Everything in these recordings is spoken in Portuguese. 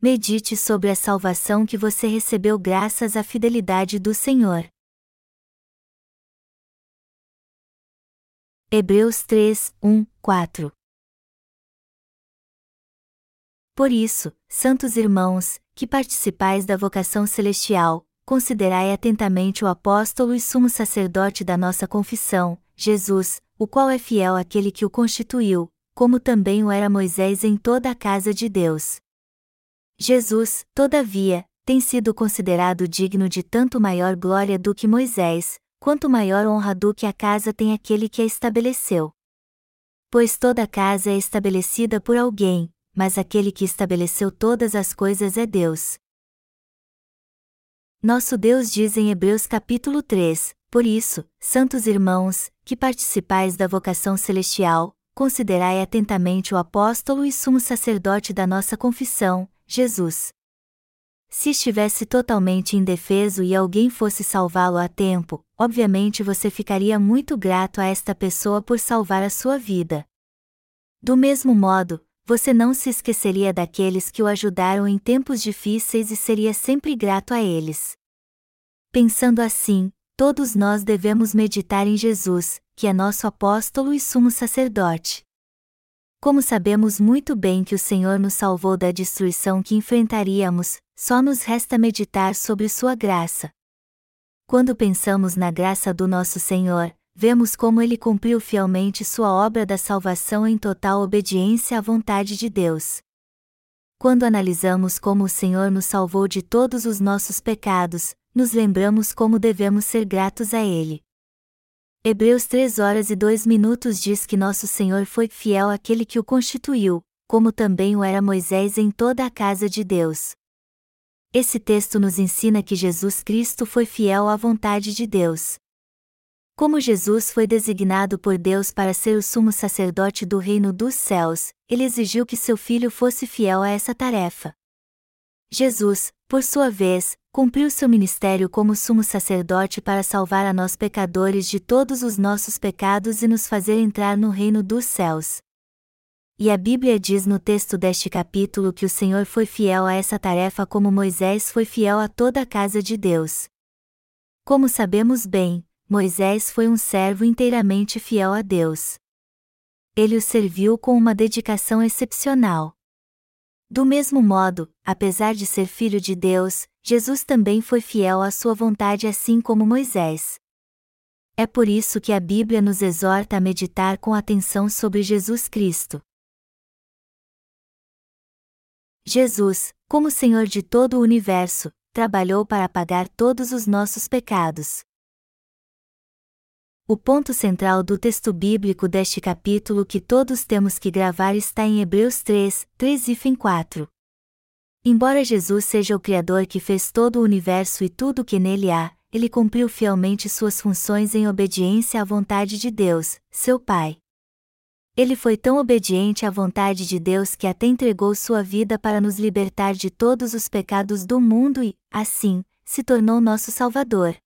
medite sobre a salvação que você recebeu graças à fidelidade do Senhor. Hebreus 3, 1, 4 Por isso, santos irmãos, que participais da vocação celestial, considerai atentamente o apóstolo e sumo sacerdote da nossa confissão, Jesus, o qual é fiel àquele que o constituiu, como também o era Moisés em toda a casa de Deus. Jesus, todavia, tem sido considerado digno de tanto maior glória do que Moisés, quanto maior honra do que a casa tem aquele que a estabeleceu. Pois toda casa é estabelecida por alguém, mas aquele que estabeleceu todas as coisas é Deus. Nosso Deus diz em Hebreus capítulo 3: Por isso, santos irmãos, que participais da vocação celestial, considerai atentamente o apóstolo e sumo sacerdote da nossa confissão, Jesus. Se estivesse totalmente indefeso e alguém fosse salvá-lo a tempo, obviamente você ficaria muito grato a esta pessoa por salvar a sua vida. Do mesmo modo, você não se esqueceria daqueles que o ajudaram em tempos difíceis e seria sempre grato a eles. Pensando assim, todos nós devemos meditar em Jesus, que é nosso apóstolo e sumo sacerdote. Como sabemos muito bem que o Senhor nos salvou da destruição que enfrentaríamos, só nos resta meditar sobre Sua graça. Quando pensamos na graça do nosso Senhor, vemos como ele cumpriu fielmente sua obra da salvação em total obediência à vontade de Deus. Quando analisamos como o Senhor nos salvou de todos os nossos pecados, nos lembramos como devemos ser gratos a Ele. Hebreus 3 horas e 2 minutos diz que nosso Senhor foi fiel àquele que o constituiu, como também o era Moisés em toda a casa de Deus. Esse texto nos ensina que Jesus Cristo foi fiel à vontade de Deus. Como Jesus foi designado por Deus para ser o sumo sacerdote do reino dos céus, ele exigiu que seu filho fosse fiel a essa tarefa. Jesus, por sua vez, cumpriu seu ministério como sumo sacerdote para salvar a nós pecadores de todos os nossos pecados e nos fazer entrar no reino dos céus. E a Bíblia diz no texto deste capítulo que o Senhor foi fiel a essa tarefa como Moisés foi fiel a toda a casa de Deus. Como sabemos bem, Moisés foi um servo inteiramente fiel a Deus. Ele o serviu com uma dedicação excepcional. Do mesmo modo, apesar de ser filho de Deus, Jesus também foi fiel à sua vontade assim como Moisés. É por isso que a Bíblia nos exorta a meditar com atenção sobre Jesus Cristo. Jesus, como Senhor de todo o universo, trabalhou para pagar todos os nossos pecados. O ponto central do texto bíblico deste capítulo que todos temos que gravar está em Hebreus 3, 3 e 4. Embora Jesus seja o Criador que fez todo o universo e tudo o que nele há, ele cumpriu fielmente suas funções em obediência à vontade de Deus, seu Pai. Ele foi tão obediente à vontade de Deus que até entregou sua vida para nos libertar de todos os pecados do mundo e, assim, se tornou nosso Salvador.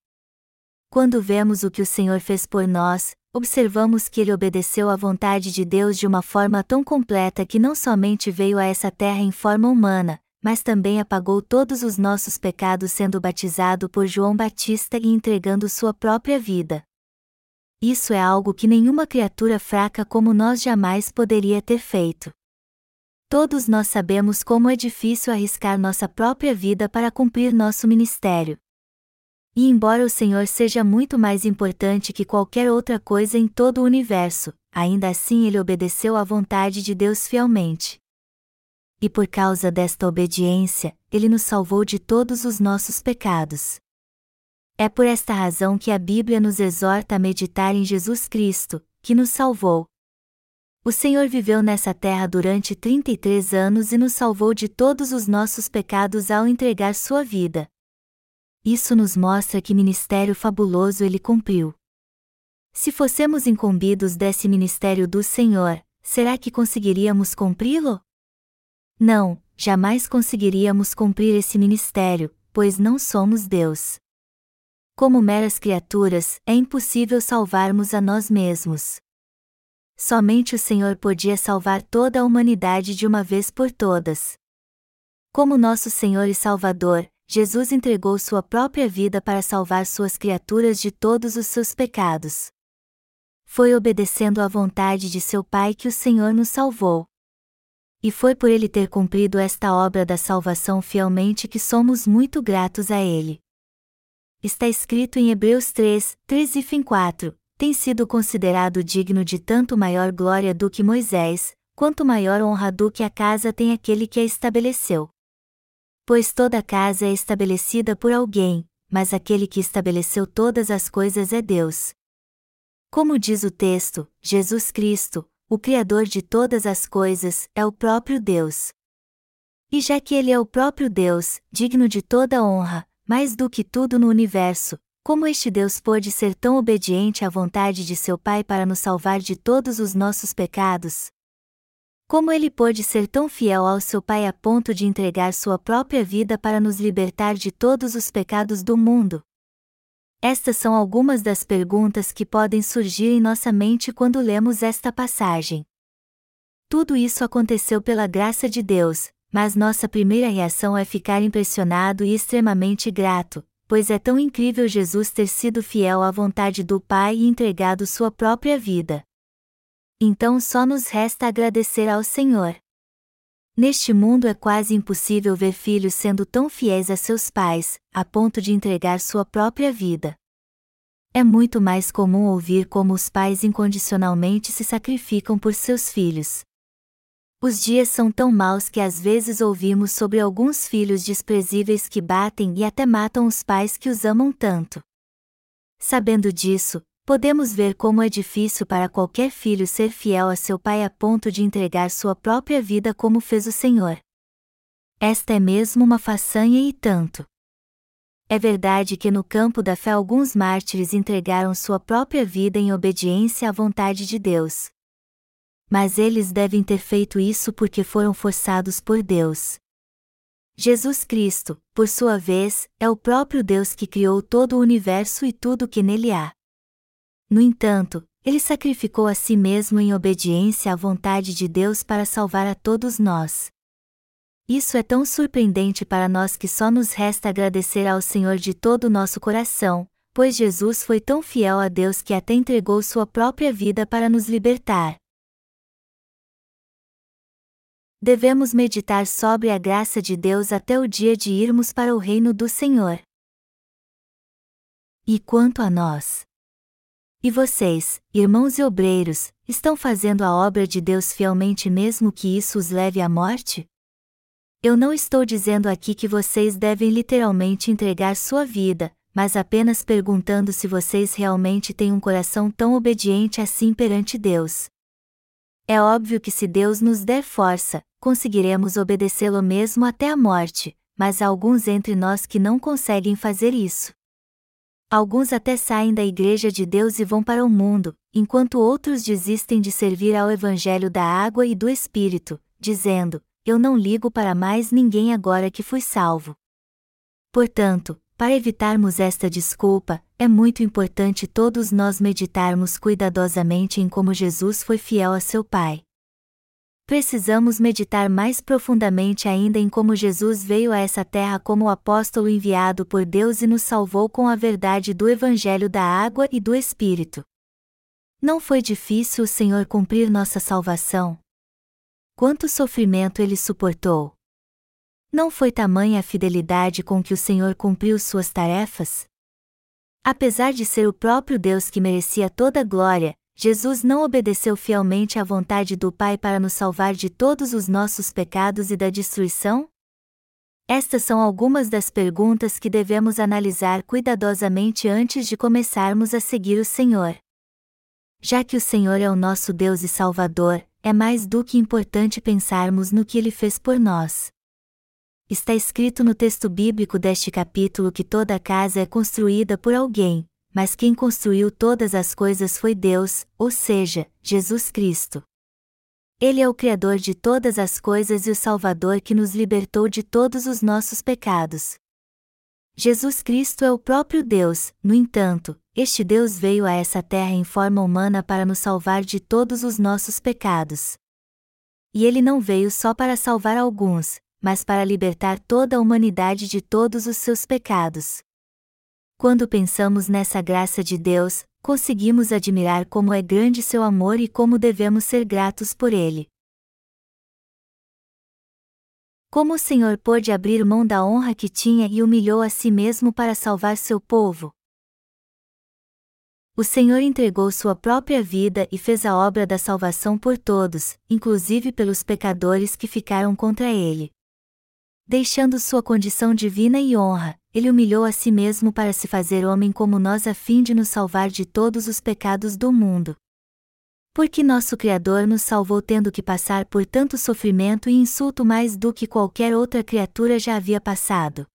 Quando vemos o que o Senhor fez por nós, observamos que ele obedeceu à vontade de Deus de uma forma tão completa que não somente veio a essa terra em forma humana, mas também apagou todos os nossos pecados sendo batizado por João Batista e entregando sua própria vida. Isso é algo que nenhuma criatura fraca como nós jamais poderia ter feito. Todos nós sabemos como é difícil arriscar nossa própria vida para cumprir nosso ministério. E embora o Senhor seja muito mais importante que qualquer outra coisa em todo o universo, ainda assim ele obedeceu à vontade de Deus fielmente. E por causa desta obediência, ele nos salvou de todos os nossos pecados. É por esta razão que a Bíblia nos exorta a meditar em Jesus Cristo, que nos salvou. O Senhor viveu nessa terra durante 33 anos e nos salvou de todos os nossos pecados ao entregar sua vida. Isso nos mostra que ministério fabuloso ele cumpriu. Se fossemos incumbidos desse ministério do Senhor, será que conseguiríamos cumpri-lo? Não, jamais conseguiríamos cumprir esse ministério, pois não somos Deus. Como meras criaturas, é impossível salvarmos a nós mesmos. Somente o Senhor podia salvar toda a humanidade de uma vez por todas. Como nosso Senhor e Salvador, Jesus entregou sua própria vida para salvar suas criaturas de todos os seus pecados. Foi obedecendo à vontade de seu Pai que o Senhor nos salvou. E foi por ele ter cumprido esta obra da salvação fielmente que somos muito gratos a ele. Está escrito em Hebreus 3, 3 e fim 4, tem sido considerado digno de tanto maior glória do que Moisés, quanto maior honra do que a casa tem aquele que a estabeleceu. Pois toda casa é estabelecida por alguém, mas aquele que estabeleceu todas as coisas é Deus. Como diz o texto, Jesus Cristo, o Criador de todas as coisas, é o próprio Deus. E já que Ele é o próprio Deus, digno de toda honra, mais do que tudo no universo, como este Deus pôde ser tão obediente à vontade de seu Pai para nos salvar de todos os nossos pecados? Como ele pôde ser tão fiel ao seu Pai a ponto de entregar sua própria vida para nos libertar de todos os pecados do mundo? Estas são algumas das perguntas que podem surgir em nossa mente quando lemos esta passagem. Tudo isso aconteceu pela graça de Deus, mas nossa primeira reação é ficar impressionado e extremamente grato, pois é tão incrível Jesus ter sido fiel à vontade do Pai e entregado sua própria vida. Então só nos resta agradecer ao Senhor. Neste mundo é quase impossível ver filhos sendo tão fiéis a seus pais, a ponto de entregar sua própria vida. É muito mais comum ouvir como os pais incondicionalmente se sacrificam por seus filhos. Os dias são tão maus que às vezes ouvimos sobre alguns filhos desprezíveis que batem e até matam os pais que os amam tanto. Sabendo disso, podemos ver como é difícil para qualquer filho ser fiel a seu pai a ponto de entregar sua própria vida como fez o Senhor. Esta é mesmo uma façanha e tanto. É verdade que no campo da fé alguns mártires entregaram sua própria vida em obediência à vontade de Deus. Mas eles devem ter feito isso porque foram forçados por Deus. Jesus Cristo, por sua vez, é o próprio Deus que criou todo o universo e tudo o que nele há. No entanto, ele sacrificou a si mesmo em obediência à vontade de Deus para salvar a todos nós. Isso é tão surpreendente para nós que só nos resta agradecer ao Senhor de todo o nosso coração, pois Jesus foi tão fiel a Deus que até entregou sua própria vida para nos libertar. Devemos meditar sobre a graça de Deus até o dia de irmos para o reino do Senhor. E quanto a nós? E vocês, irmãos e obreiros, estão fazendo a obra de Deus fielmente mesmo que isso os leve à morte? Eu não estou dizendo aqui que vocês devem literalmente entregar sua vida, mas apenas perguntando se vocês realmente têm um coração tão obediente assim perante Deus. É óbvio que se Deus nos der força, conseguiremos obedecê-lo mesmo até a morte, mas há alguns entre nós que não conseguem fazer isso. Alguns até saem da Igreja de Deus e vão para o mundo, enquanto outros desistem de servir ao Evangelho da água e do Espírito, dizendo: Eu não ligo para mais ninguém agora que fui salvo. Portanto, para evitarmos esta desculpa, é muito importante todos nós meditarmos cuidadosamente em como Jesus foi fiel a seu Pai precisamos meditar mais profundamente ainda em como Jesus veio a essa terra como apóstolo enviado por Deus e nos salvou com a verdade do Evangelho da água e do Espírito. Não foi difícil o Senhor cumprir nossa salvação? Quanto sofrimento ele suportou? Não foi tamanha a fidelidade com que o Senhor cumpriu suas tarefas? Apesar de ser o próprio Deus que merecia toda a glória, Jesus não obedeceu fielmente à vontade do Pai para nos salvar de todos os nossos pecados e da destruição? Estas são algumas das perguntas que devemos analisar cuidadosamente antes de começarmos a seguir o Senhor. Já que o Senhor é o nosso Deus e Salvador, é mais do que importante pensarmos no que ele fez por nós. Está escrito no texto bíblico deste capítulo que toda casa é construída por alguém, mas quem construiu todas as coisas foi Deus, ou seja, Jesus Cristo. Ele é o Criador de todas as coisas e o Salvador que nos libertou de todos os nossos pecados. Jesus Cristo é o próprio Deus, no entanto, este Deus veio a essa terra em forma humana para nos salvar de todos os nossos pecados. E ele não veio só para salvar alguns, mas para libertar toda a humanidade de todos os seus pecados. Quando pensamos nessa graça de Deus, conseguimos admirar como é grande seu amor e como devemos ser gratos por ele. Como o Senhor pôde abrir mão da honra que tinha e humilhou a si mesmo para salvar seu povo? O Senhor entregou sua própria vida e fez a obra da salvação por todos, inclusive pelos pecadores que ficaram contra ele. Deixando sua condição divina e honra, ele humilhou a si mesmo para se fazer homem como nós a fim de nos salvar de todos os pecados do mundo. Porque nosso Criador nos salvou tendo que passar por tanto sofrimento e insulto mais do que qualquer outra criatura já havia passado.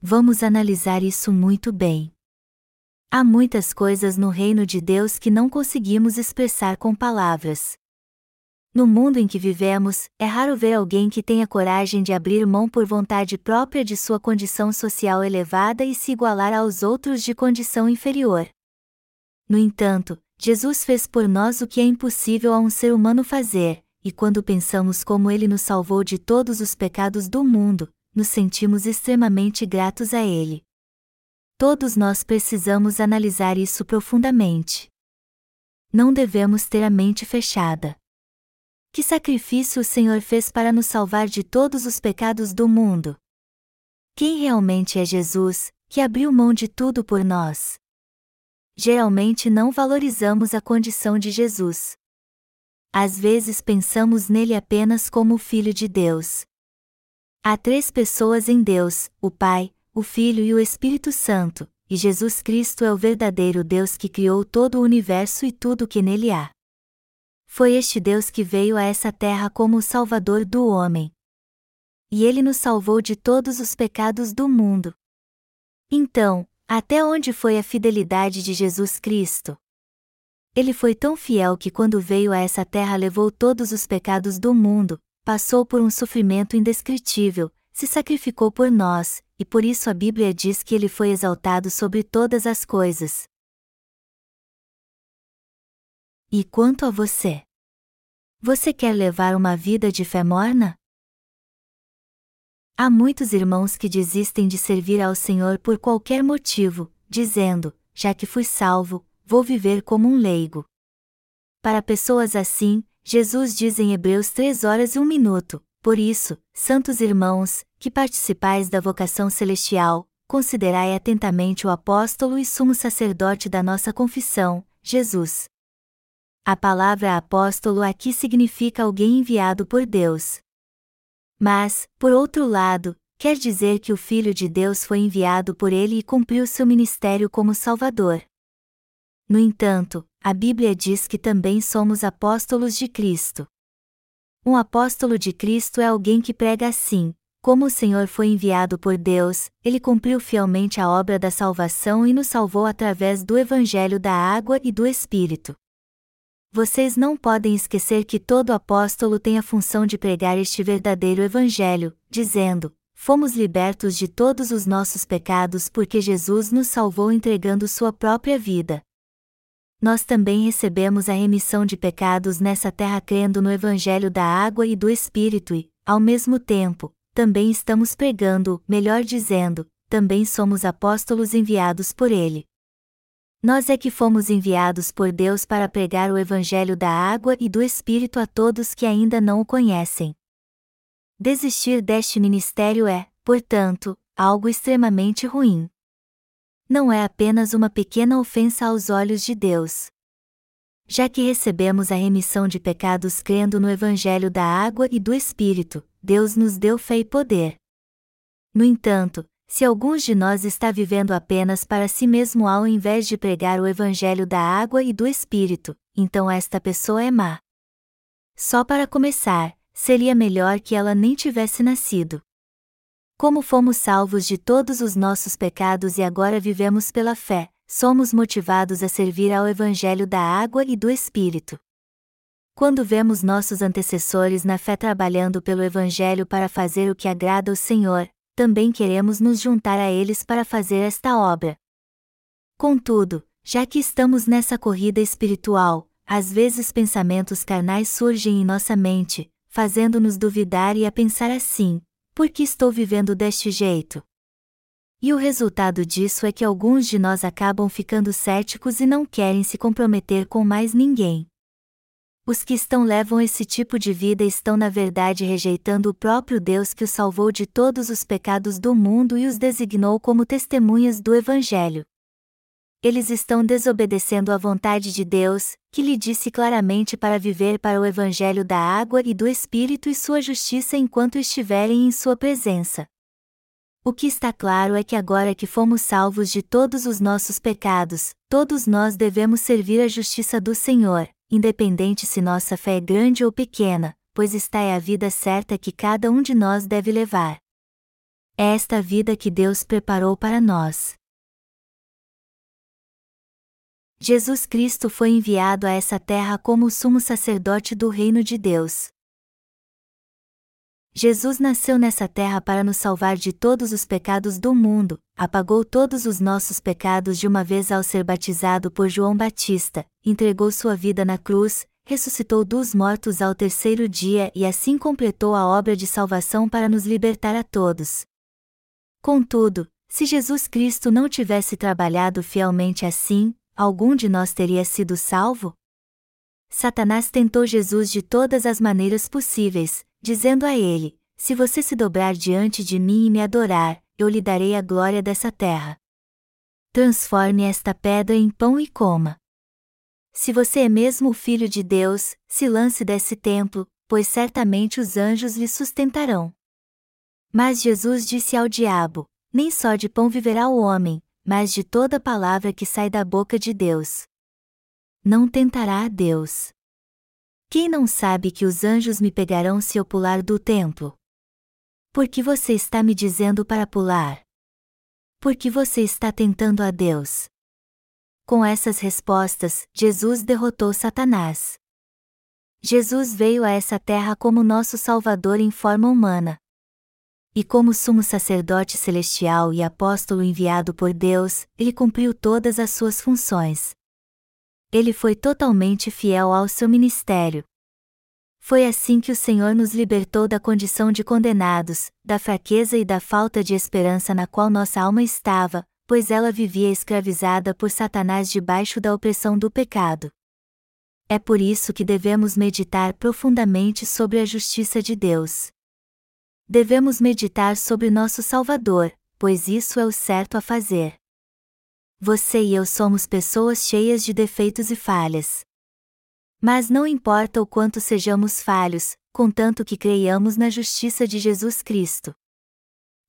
Vamos analisar isso muito bem. Há muitas coisas no reino de Deus que não conseguimos expressar com palavras. No mundo em que vivemos, é raro ver alguém que tenha coragem de abrir mão por vontade própria de sua condição social elevada e se igualar aos outros de condição inferior. No entanto, Jesus fez por nós o que é impossível a um ser humano fazer, e quando pensamos como ele nos salvou de todos os pecados do mundo, nos sentimos extremamente gratos a ele. Todos nós precisamos analisar isso profundamente. Não devemos ter a mente fechada. Que sacrifício o Senhor fez para nos salvar de todos os pecados do mundo? Quem realmente é Jesus, que abriu mão de tudo por nós? Geralmente não valorizamos a condição de Jesus. Às vezes pensamos nele apenas como o Filho de Deus. Há três pessoas em Deus: o Pai, o Filho e o Espírito Santo, e Jesus Cristo é o verdadeiro Deus que criou todo o universo e tudo o que nele há. Foi este Deus que veio a essa terra como o Salvador do homem. E ele nos salvou de todos os pecados do mundo. Então, até onde foi a fidelidade de Jesus Cristo? Ele foi tão fiel que quando veio a essa terra levou todos os pecados do mundo, passou por um sofrimento indescritível, se sacrificou por nós, e por isso a Bíblia diz que ele foi exaltado sobre todas as coisas. E quanto a você? Você quer levar uma vida de fé morna? Há muitos irmãos que desistem de servir ao Senhor por qualquer motivo, dizendo: já que fui salvo, vou viver como um leigo. Para pessoas assim, Jesus diz em Hebreus 3 horas e 1 minuto: Por isso, santos irmãos, que participais da vocação celestial, considerai atentamente o apóstolo e sumo sacerdote da nossa confissão, Jesus. A palavra apóstolo aqui significa alguém enviado por Deus. Mas, por outro lado, quer dizer que o Filho de Deus foi enviado por ele e cumpriu seu ministério como Salvador. No entanto, a Bíblia diz que também somos apóstolos de Cristo. Um apóstolo de Cristo é alguém que prega assim: como o Senhor foi enviado por Deus, ele cumpriu fielmente a obra da salvação e nos salvou através do Evangelho da água e do Espírito. Vocês não podem esquecer que todo apóstolo tem a função de pregar este verdadeiro Evangelho, dizendo: Fomos libertos de todos os nossos pecados porque Jesus nos salvou entregando sua própria vida. Nós também recebemos a remissão de pecados nessa terra crendo no Evangelho da água e do Espírito e, ao mesmo tempo, também estamos pregando, melhor dizendo, também somos apóstolos enviados por Ele. Nós é que fomos enviados por Deus para pregar o Evangelho da água e do Espírito a todos que ainda não o conhecem. Desistir deste ministério é, portanto, algo extremamente ruim. Não é apenas uma pequena ofensa aos olhos de Deus. Já que recebemos a remissão de pecados crendo no Evangelho da água e do Espírito, Deus nos deu fé e poder. No entanto, se alguns de nós está vivendo apenas para si mesmo ao invés de pregar o evangelho da água e do espírito, então esta pessoa é má. Só para começar, seria melhor que ela nem tivesse nascido. Como fomos salvos de todos os nossos pecados e agora vivemos pela fé, somos motivados a servir ao evangelho da água e do espírito. Quando vemos nossos antecessores na fé trabalhando pelo Evangelho para fazer o que agrada ao Senhor, também queremos nos juntar a eles para fazer esta obra. Contudo, já que estamos nessa corrida espiritual, às vezes pensamentos carnais surgem em nossa mente, fazendo-nos duvidar e a pensar assim: Por que estou vivendo deste jeito? E o resultado disso é que alguns de nós acabam ficando céticos e não querem se comprometer com mais ninguém. Os que estão levam esse tipo de vida estão na verdade rejeitando o próprio Deus que os salvou de todos os pecados do mundo e os designou como testemunhas do Evangelho. Eles estão desobedecendo à vontade de Deus, que lhe disse claramente para viver para o Evangelho da água e do Espírito e sua justiça enquanto estiverem em sua presença. O que está claro é que agora que fomos salvos de todos os nossos pecados, todos nós devemos servir a justiça do Senhor, independente se nossa fé é grande ou pequena, pois está é a vida certa que cada um de nós deve levar. É esta vida que Deus preparou para nós. Jesus Cristo foi enviado a essa terra como o sumo sacerdote do reino de Deus. Jesus nasceu nessa terra para nos salvar de todos os pecados do mundo, apagou todos os nossos pecados de uma vez ao ser batizado por João Batista, entregou sua vida na cruz, ressuscitou dos mortos ao terceiro dia e assim completou a obra de salvação para nos libertar a todos. Contudo, se Jesus Cristo não tivesse trabalhado fielmente assim, algum de nós teria sido salvo? Satanás tentou Jesus de todas as maneiras possíveis, dizendo a ele: Se você se dobrar diante de mim e me adorar, eu lhe darei a glória dessa terra. Transforme esta pedra em pão e coma. Se você é mesmo o Filho de Deus, se lance desse templo, pois certamente os anjos lhe sustentarão. Mas Jesus disse ao diabo: Nem só de pão viverá o homem, mas de toda palavra que sai da boca de Deus. Não tentará a Deus. Quem não sabe que os anjos me pegarão se eu pular do templo? Por que você está me dizendo para pular? Por que você está tentando a Deus? Com essas respostas, Jesus derrotou Satanás. Jesus veio a essa terra como nosso Salvador em forma humana. E como sumo sacerdote celestial e apóstolo enviado por Deus, ele cumpriu todas as suas funções ele foi totalmente fiel ao seu ministério. Foi assim que o Senhor nos libertou da condição de condenados, da fraqueza e da falta de esperança na qual nossa alma estava, pois ela vivia escravizada por Satanás debaixo da opressão do pecado. É por isso que devemos meditar profundamente sobre a justiça de Deus. Devemos meditar sobre nosso Salvador, pois isso é o certo a fazer. Você e eu somos pessoas cheias de defeitos e falhas. Mas não importa o quanto sejamos falhos, contanto que creiamos na justiça de Jesus Cristo.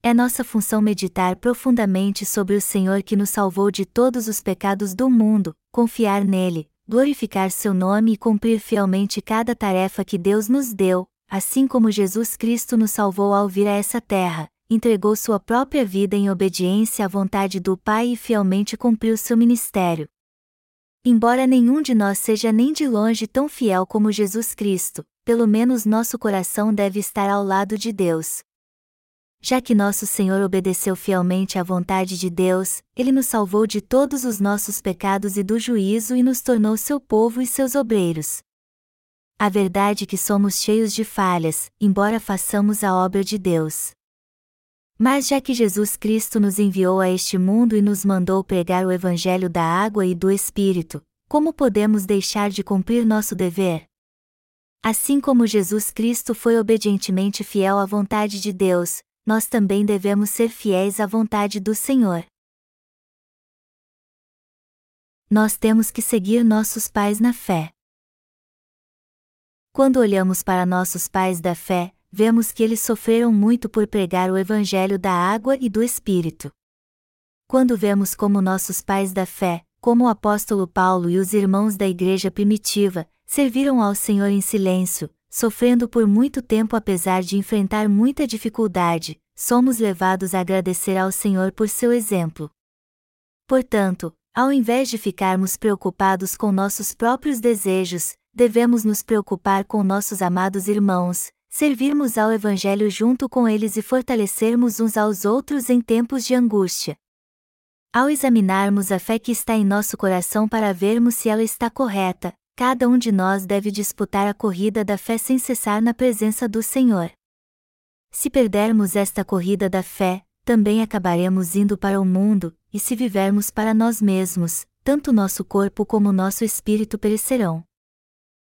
É nossa função meditar profundamente sobre o Senhor que nos salvou de todos os pecados do mundo, confiar nele, glorificar seu nome e cumprir fielmente cada tarefa que Deus nos deu, assim como Jesus Cristo nos salvou ao vir a essa terra, entregou sua própria vida em obediência à vontade do Pai e fielmente cumpriu seu ministério. Embora nenhum de nós seja nem de longe tão fiel como Jesus Cristo, pelo menos nosso coração deve estar ao lado de Deus. Já que nosso Senhor obedeceu fielmente à vontade de Deus, Ele nos salvou de todos os nossos pecados e do juízo e nos tornou seu povo e seus obreiros. A verdade é que somos cheios de falhas, embora façamos a obra de Deus. Mas já que Jesus Cristo nos enviou a este mundo e nos mandou pregar o Evangelho da água e do Espírito, como podemos deixar de cumprir nosso dever? Assim como Jesus Cristo foi obedientemente fiel à vontade de Deus, nós também devemos ser fiéis à vontade do Senhor. Nós temos que seguir nossos pais na fé. Quando olhamos para nossos pais da fé, vemos que eles sofreram muito por pregar o Evangelho da água e do Espírito. Quando vemos como nossos pais da fé, como o apóstolo Paulo e os irmãos da igreja primitiva, serviram ao Senhor em silêncio, sofrendo por muito tempo apesar de enfrentar muita dificuldade, somos levados a agradecer ao Senhor por seu exemplo. Portanto, ao invés de ficarmos preocupados com nossos próprios desejos, devemos nos preocupar com nossos amados irmãos, servirmos ao Evangelho junto com eles e fortalecermos uns aos outros em tempos de angústia. Ao examinarmos a fé que está em nosso coração para vermos se ela está correta, cada um de nós deve disputar a corrida da fé sem cessar na presença do Senhor. Se perdermos esta corrida da fé, também acabaremos indo para o mundo, e se vivermos para nós mesmos, tanto nosso corpo como nosso espírito perecerão.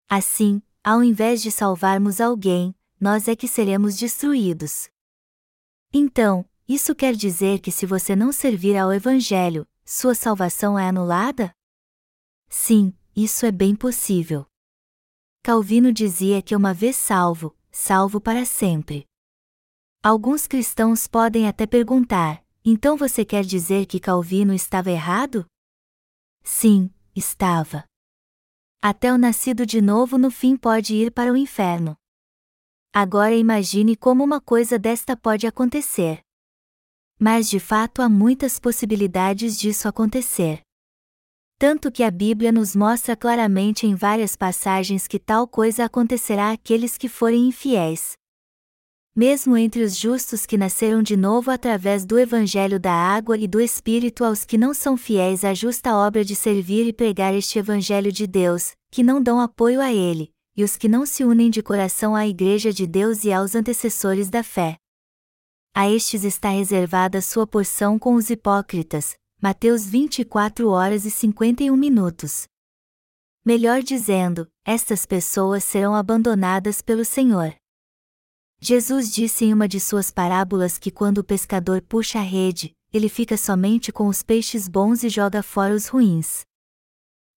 Assim, ao invés de salvarmos alguém, nós é que seremos destruídos. Então, isso quer dizer que se você não servir ao Evangelho, sua salvação é anulada? Sim, isso é bem possível. Calvino dizia que uma vez salvo, salvo para sempre. Alguns cristãos podem até perguntar: então você quer dizer que Calvino estava errado? Sim, estava. Até o nascido de novo no fim pode ir para o inferno. Agora imagine como uma coisa desta pode acontecer. Mas de fato há muitas possibilidades disso acontecer. Tanto que a Bíblia nos mostra claramente em várias passagens que tal coisa acontecerá àqueles que forem infiéis mesmo entre os justos que nasceram de novo através do Evangelho da água e do Espírito aos que não são fiéis à justa obra de servir e pregar este Evangelho de Deus, que não dão apoio a ele, e os que não se unem de coração à Igreja de Deus e aos antecessores da fé. A estes está reservada sua porção com os hipócritas, Mateus 24 horas e 51 minutos. Melhor dizendo, estas pessoas serão abandonadas pelo Senhor. Jesus disse em uma de suas parábolas que quando o pescador puxa a rede, ele fica somente com os peixes bons e joga fora os ruins.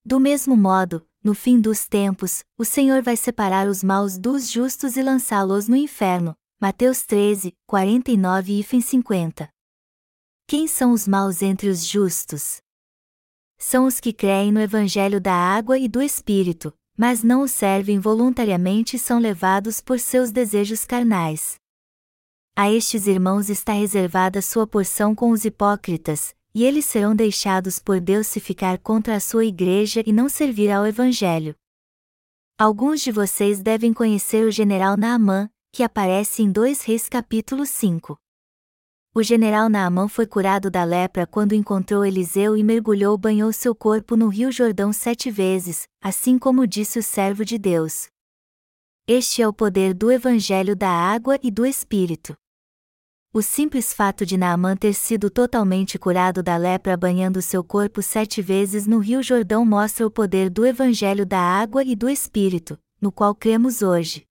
Do mesmo modo, no fim dos tempos, o Senhor vai separar os maus dos justos e lançá-los no inferno. Mateus 13, 49 e 50. Quem são os maus entre os justos? São os que creem no Evangelho da água e do Espírito, mas não o servem voluntariamente e são levados por seus desejos carnais. A estes irmãos está reservada sua porção com os hipócritas, e eles serão deixados por Deus se ficar contra a sua igreja e não servir ao Evangelho. Alguns de vocês devem conhecer o general Naamã, que aparece em 2 Reis capítulo 5. O general Naamã foi curado da lepra quando encontrou Eliseu e mergulhou banhou seu corpo no rio Jordão sete vezes, assim como disse o servo de Deus. Este é o poder do Evangelho da água e do Espírito. O simples fato de Naamã ter sido totalmente curado da lepra banhando seu corpo sete vezes no rio Jordão mostra o poder do Evangelho da água e do Espírito, no qual cremos hoje.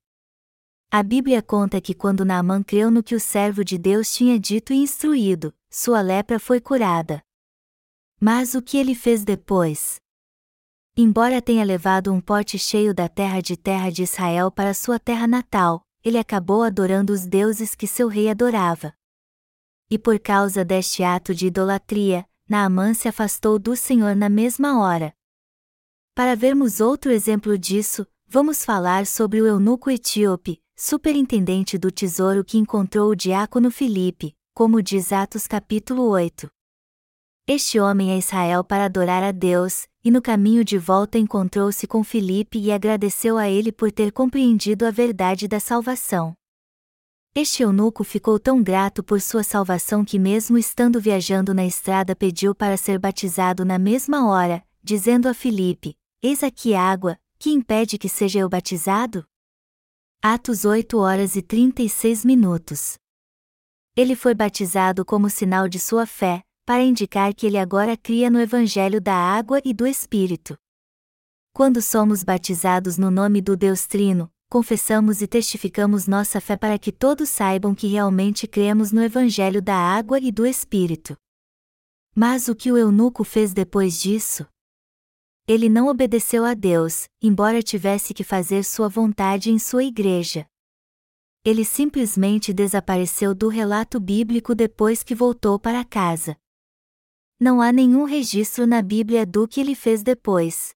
A Bíblia conta que quando Naamã creu no que o servo de Deus tinha dito e instruído, sua lepra foi curada. Mas o que ele fez depois? Embora tenha levado um pote cheio da terra de terra de Israel para sua terra natal, ele acabou adorando os deuses que seu rei adorava. E por causa deste ato de idolatria, Naamã se afastou do Senhor na mesma hora. Para vermos outro exemplo disso, vamos falar sobre o eunuco etíope, superintendente do tesouro que encontrou o diácono Filipe, como diz Atos capítulo 8. Este homem é Israel para adorar a Deus, e no caminho de volta encontrou-se com Filipe e agradeceu a ele por ter compreendido a verdade da salvação. Este eunuco ficou tão grato por sua salvação que, mesmo estando viajando na estrada, pediu para ser batizado na mesma hora, dizendo a Filipe: Eis aqui água, que impede que seja eu batizado? Atos 8 horas e 36 minutos. Ele foi batizado como sinal de sua fé, para indicar que ele agora cria no Evangelho da água e do Espírito. Quando somos batizados no nome do Deus Trino, confessamos e testificamos nossa fé para que todos saibam que realmente cremos no Evangelho da água e do Espírito. Mas o que o eunuco fez depois disso? ele não obedeceu a Deus, embora tivesse que fazer sua vontade em sua igreja. Ele simplesmente desapareceu do relato bíblico depois que voltou para casa. Não há nenhum registro na Bíblia do que ele fez depois.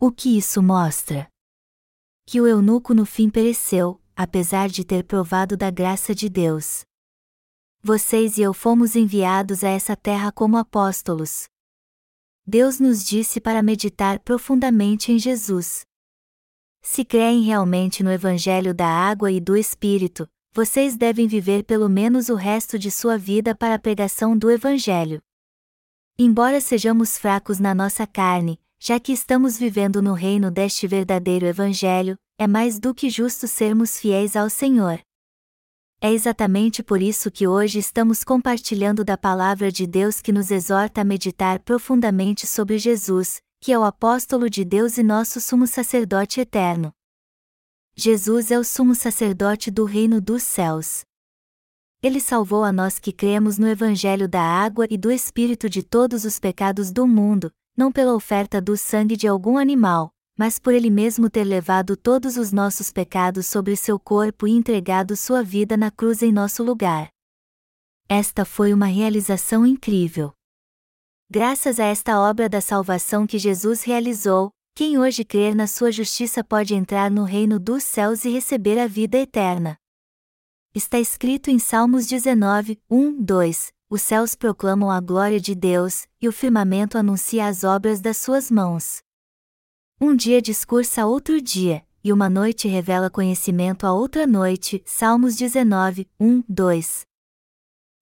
O que isso mostra? Que o eunuco no fim pereceu, apesar de ter provado da graça de Deus. Vocês e eu fomos enviados a essa terra como apóstolos, Deus nos disse para meditar profundamente em Jesus. Se creem realmente no Evangelho da água e do Espírito, vocês devem viver pelo menos o resto de sua vida para a pregação do Evangelho. Embora sejamos fracos na nossa carne, já que estamos vivendo no reino deste verdadeiro Evangelho, é mais do que justo sermos fiéis ao Senhor. É exatamente por isso que hoje estamos compartilhando da palavra de Deus que nos exorta a meditar profundamente sobre Jesus, que é o apóstolo de Deus e nosso sumo sacerdote eterno. Jesus é o sumo sacerdote do reino dos céus. Ele salvou a nós que cremos no Evangelho da água e do Espírito de todos os pecados do mundo, não pela oferta do sangue de algum animal, mas por ele mesmo ter levado todos os nossos pecados sobre seu corpo e entregado sua vida na cruz em nosso lugar. Esta foi uma realização incrível. Graças a esta obra da salvação que Jesus realizou, quem hoje crer na sua justiça pode entrar no reino dos céus e receber a vida eterna. Está escrito em Salmos 19, 1, 2: Os céus proclamam a glória de Deus, e o firmamento anuncia as obras das suas mãos. Um dia discursa outro dia, e uma noite revela conhecimento a outra noite. Salmos 19, 1, 2.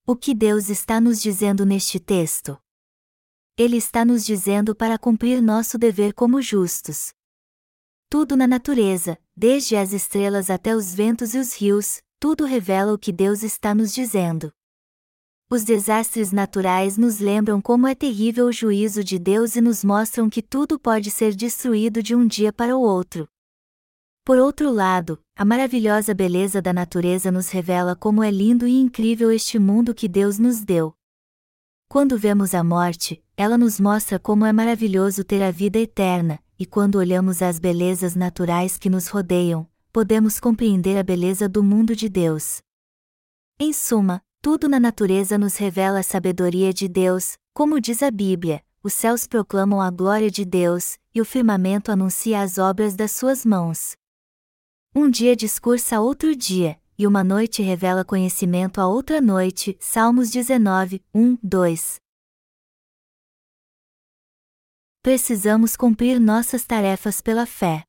O que Deus está nos dizendo neste texto? Ele está nos dizendo para cumprir nosso dever como justos. Tudo na natureza, desde as estrelas até os ventos e os rios, tudo revela o que Deus está nos dizendo. Os desastres naturais nos lembram como é terrível o juízo de Deus e nos mostram que tudo pode ser destruído de um dia para o outro. Por outro lado, a maravilhosa beleza da natureza nos revela como é lindo e incrível este mundo que Deus nos deu. Quando vemos a morte, ela nos mostra como é maravilhoso ter a vida eterna, e quando olhamos as belezas naturais que nos rodeiam, podemos compreender a beleza do mundo de Deus. Em suma, tudo na natureza nos revela a sabedoria de Deus, como diz a Bíblia: os céus proclamam a glória de Deus, e o firmamento anuncia as obras das suas mãos. Um dia discursa outro dia, e uma noite revela conhecimento a outra noite. Salmos 19, 1, 2. Precisamos cumprir nossas tarefas pela fé.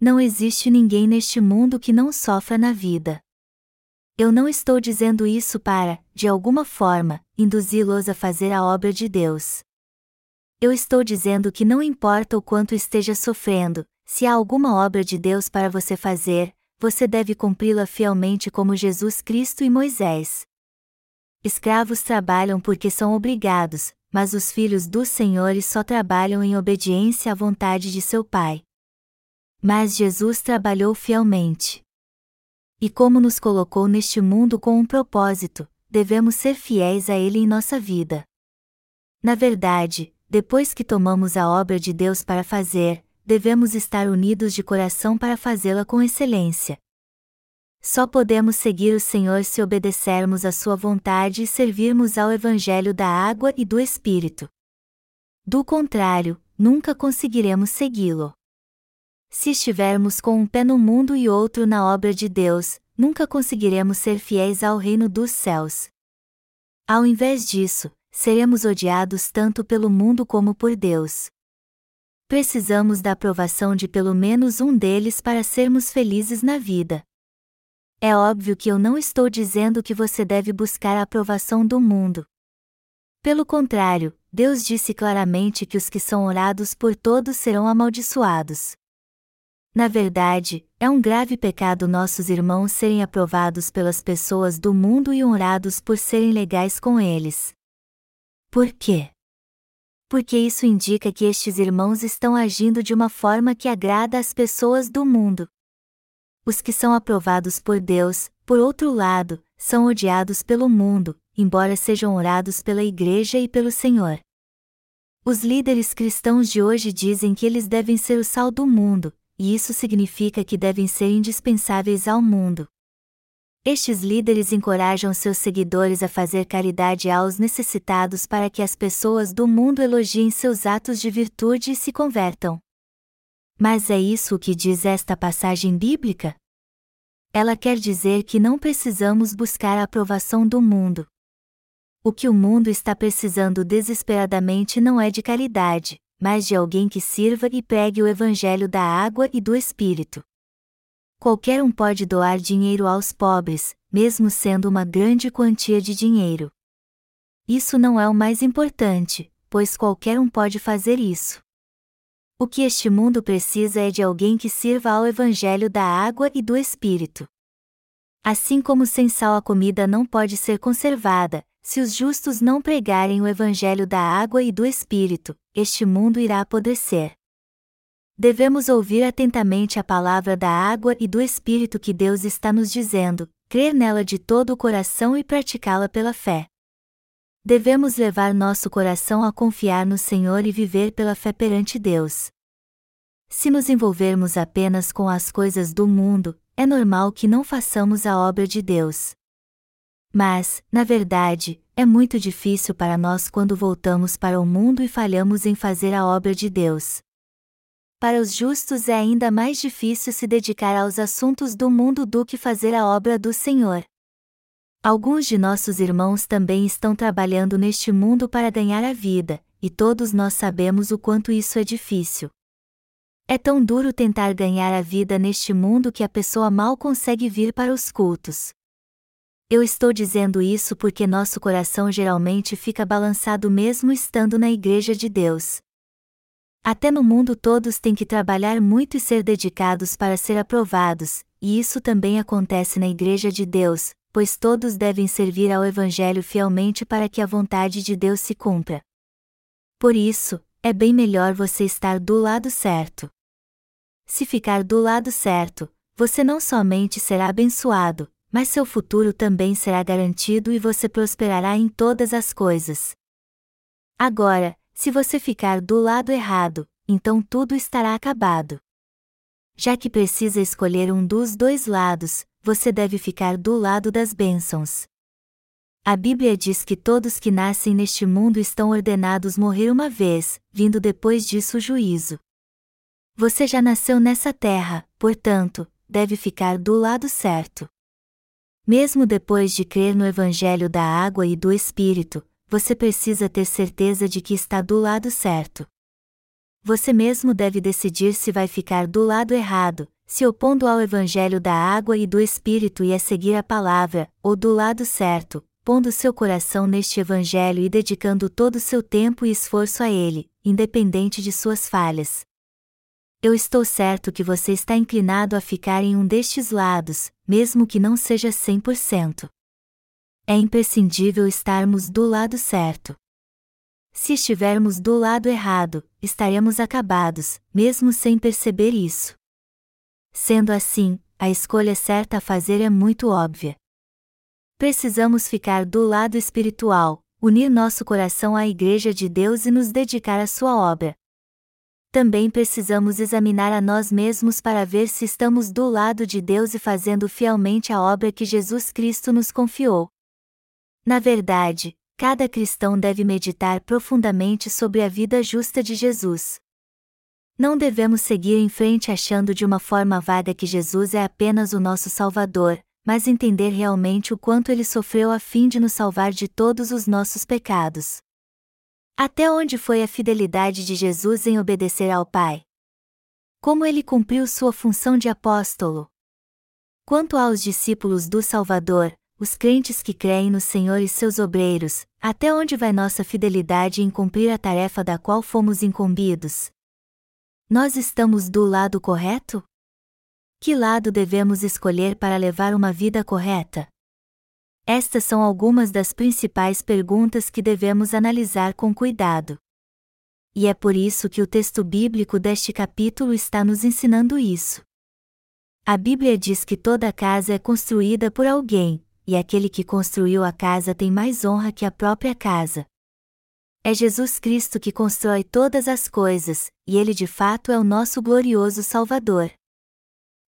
Não existe ninguém neste mundo que não sofra na vida. Eu não estou dizendo isso para, de alguma forma, induzi-los a fazer a obra de Deus. Eu estou dizendo que não importa o quanto esteja sofrendo, se há alguma obra de Deus para você fazer, você deve cumpri-la fielmente como Jesus Cristo e Moisés. Escravos trabalham porque são obrigados, mas os filhos dos senhores só trabalham em obediência à vontade de seu Pai. Mas Jesus trabalhou fielmente. E como nos colocou neste mundo com um propósito, devemos ser fiéis a Ele em nossa vida. Na verdade, depois que tomamos a obra de Deus para fazer, devemos estar unidos de coração para fazê-la com excelência. Só podemos seguir o Senhor se obedecermos à Sua vontade e servirmos ao Evangelho da água e do Espírito. Do contrário, nunca conseguiremos segui-lo. Se estivermos com um pé no mundo e outro na obra de Deus, nunca conseguiremos ser fiéis ao reino dos céus. Ao invés disso, seremos odiados tanto pelo mundo como por Deus. Precisamos da aprovação de pelo menos um deles para sermos felizes na vida. É óbvio que eu não estou dizendo que você deve buscar a aprovação do mundo. Pelo contrário, Deus disse claramente que os que são orados por todos serão amaldiçoados. Na verdade, é um grave pecado nossos irmãos serem aprovados pelas pessoas do mundo e honrados por serem legais com eles. Por quê? Porque isso indica que estes irmãos estão agindo de uma forma que agrada às pessoas do mundo. Os que são aprovados por Deus, por outro lado, são odiados pelo mundo, embora sejam orados pela Igreja e pelo Senhor. Os líderes cristãos de hoje dizem que eles devem ser o sal do mundo, e isso significa que devem ser indispensáveis ao mundo. Estes líderes encorajam seus seguidores a fazer caridade aos necessitados para que as pessoas do mundo elogiem seus atos de virtude e se convertam. Mas é isso o que diz esta passagem bíblica? Ela quer dizer que não precisamos buscar a aprovação do mundo. O que o mundo está precisando desesperadamente não é de caridade, mas de alguém que sirva e pregue o Evangelho da água e do Espírito. Qualquer um pode doar dinheiro aos pobres, mesmo sendo uma grande quantia de dinheiro. Isso não é o mais importante, pois qualquer um pode fazer isso. O que este mundo precisa é de alguém que sirva ao Evangelho da água e do Espírito. Assim como sem sal a comida não pode ser conservada, se os justos não pregarem o evangelho da água e do Espírito, este mundo irá apodrecer. Devemos ouvir atentamente a palavra da água e do Espírito que Deus está nos dizendo, crer nela de todo o coração e praticá-la pela fé. Devemos levar nosso coração a confiar no Senhor e viver pela fé perante Deus. Se nos envolvermos apenas com as coisas do mundo, é normal que não façamos a obra de Deus. Mas, na verdade, é muito difícil para nós quando voltamos para o mundo e falhamos em fazer a obra de Deus. Para os justos é ainda mais difícil se dedicar aos assuntos do mundo do que fazer a obra do Senhor. Alguns de nossos irmãos também estão trabalhando neste mundo para ganhar a vida, e todos nós sabemos o quanto isso é difícil. É tão duro tentar ganhar a vida neste mundo que a pessoa mal consegue vir para os cultos. Eu estou dizendo isso porque nosso coração geralmente fica balançado mesmo estando na Igreja de Deus. Até no mundo todos têm que trabalhar muito e ser dedicados para ser aprovados, e isso também acontece na Igreja de Deus, pois todos devem servir ao Evangelho fielmente para que a vontade de Deus se cumpra. Por isso, é bem melhor você estar do lado certo. Se ficar do lado certo, você não somente será abençoado, mas seu futuro também será garantido e você prosperará em todas as coisas. Agora, se você ficar do lado errado, então tudo estará acabado. Já que precisa escolher um dos dois lados, você deve ficar do lado das bênçãos. A Bíblia diz que todos que nascem neste mundo estão ordenados morrer uma vez, vindo depois disso o juízo. Você já nasceu nessa terra, portanto, deve ficar do lado certo. Mesmo depois de crer no Evangelho da água e do Espírito, você precisa ter certeza de que está do lado certo. Você mesmo deve decidir se vai ficar do lado errado, se opondo ao Evangelho da água e do Espírito e a seguir a palavra, ou do lado certo, pondo seu coração neste Evangelho e dedicando todo seu tempo e esforço a ele, independente de suas falhas. Eu estou certo que você está inclinado a ficar em um destes lados, mesmo que não seja 100% é imprescindível estarmos do lado certo. Se estivermos do lado errado, estaremos acabados, mesmo sem perceber isso. Sendo assim, a escolha certa a fazer é muito óbvia. Precisamos ficar do lado espiritual, unir nosso coração à Igreja de Deus e nos dedicar à sua obra. Também precisamos examinar a nós mesmos para ver se estamos do lado de Deus e fazendo fielmente a obra que Jesus Cristo nos confiou. Na verdade, cada cristão deve meditar profundamente sobre a vida justa de Jesus. Não devemos seguir em frente achando de uma forma vaga que Jesus é apenas o nosso Salvador, mas entender realmente o quanto ele sofreu a fim de nos salvar de todos os nossos pecados. Até onde foi a fidelidade de Jesus em obedecer ao Pai? Como ele cumpriu sua função de apóstolo? Quanto aos discípulos do Salvador, os crentes que creem no Senhor e seus obreiros, até onde vai nossa fidelidade em cumprir a tarefa da qual fomos incumbidos? Nós estamos do lado correto? Que lado devemos escolher para levar uma vida correta? Estas são algumas das principais perguntas que devemos analisar com cuidado. E é por isso que o texto bíblico deste capítulo está nos ensinando isso. A Bíblia diz que toda casa é construída por alguém, e aquele que construiu a casa tem mais honra que a própria casa. É Jesus Cristo que constrói todas as coisas, e ele de fato é o nosso glorioso Salvador.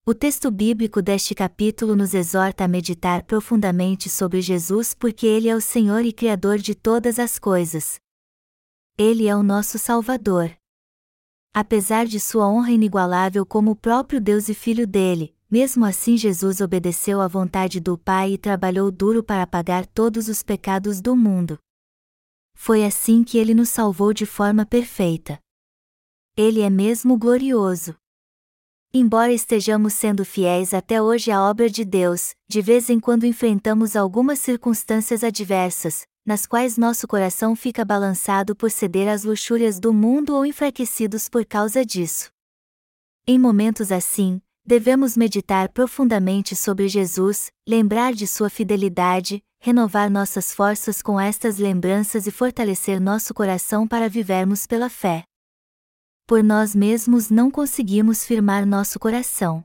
O texto bíblico deste capítulo nos exorta a meditar profundamente sobre Jesus porque ele é o Senhor e Criador de todas as coisas. Ele é o nosso Salvador. Apesar de sua honra inigualável como o próprio Deus e Filho dele, mesmo assim, Jesus obedeceu à vontade do Pai e trabalhou duro para pagar todos os pecados do mundo. Foi assim que ele nos salvou de forma perfeita. Ele é mesmo glorioso. Embora estejamos sendo fiéis até hoje à obra de Deus, de vez em quando enfrentamos algumas circunstâncias adversas, nas quais nosso coração fica balançado por ceder às luxúrias do mundo ou enfraquecidos por causa disso. Em momentos assim, Devemos meditar profundamente sobre Jesus, lembrar de sua fidelidade, renovar nossas forças com estas lembranças e fortalecer nosso coração para vivermos pela fé. Por nós mesmos não conseguimos firmar nosso coração.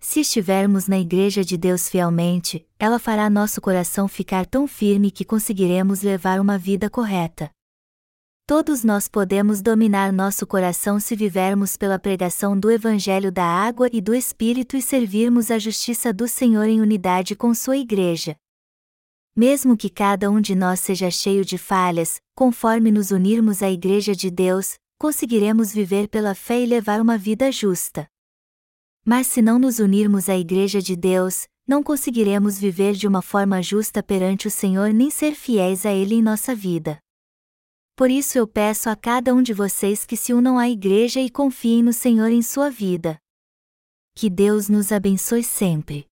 Se estivermos na Igreja de Deus fielmente, ela fará nosso coração ficar tão firme que conseguiremos levar uma vida correta. Todos nós podemos dominar nosso coração se vivermos pela pregação do Evangelho da Água e do Espírito e servirmos a justiça do Senhor em unidade com Sua Igreja. Mesmo que cada um de nós seja cheio de falhas, conforme nos unirmos à Igreja de Deus, conseguiremos viver pela fé e levar uma vida justa. Mas se não nos unirmos à Igreja de Deus, não conseguiremos viver de uma forma justa perante o Senhor nem ser fiéis a Ele em nossa vida. Por isso eu peço a cada um de vocês que se unam à Igreja e confiem no Senhor em sua vida. Que Deus nos abençoe sempre.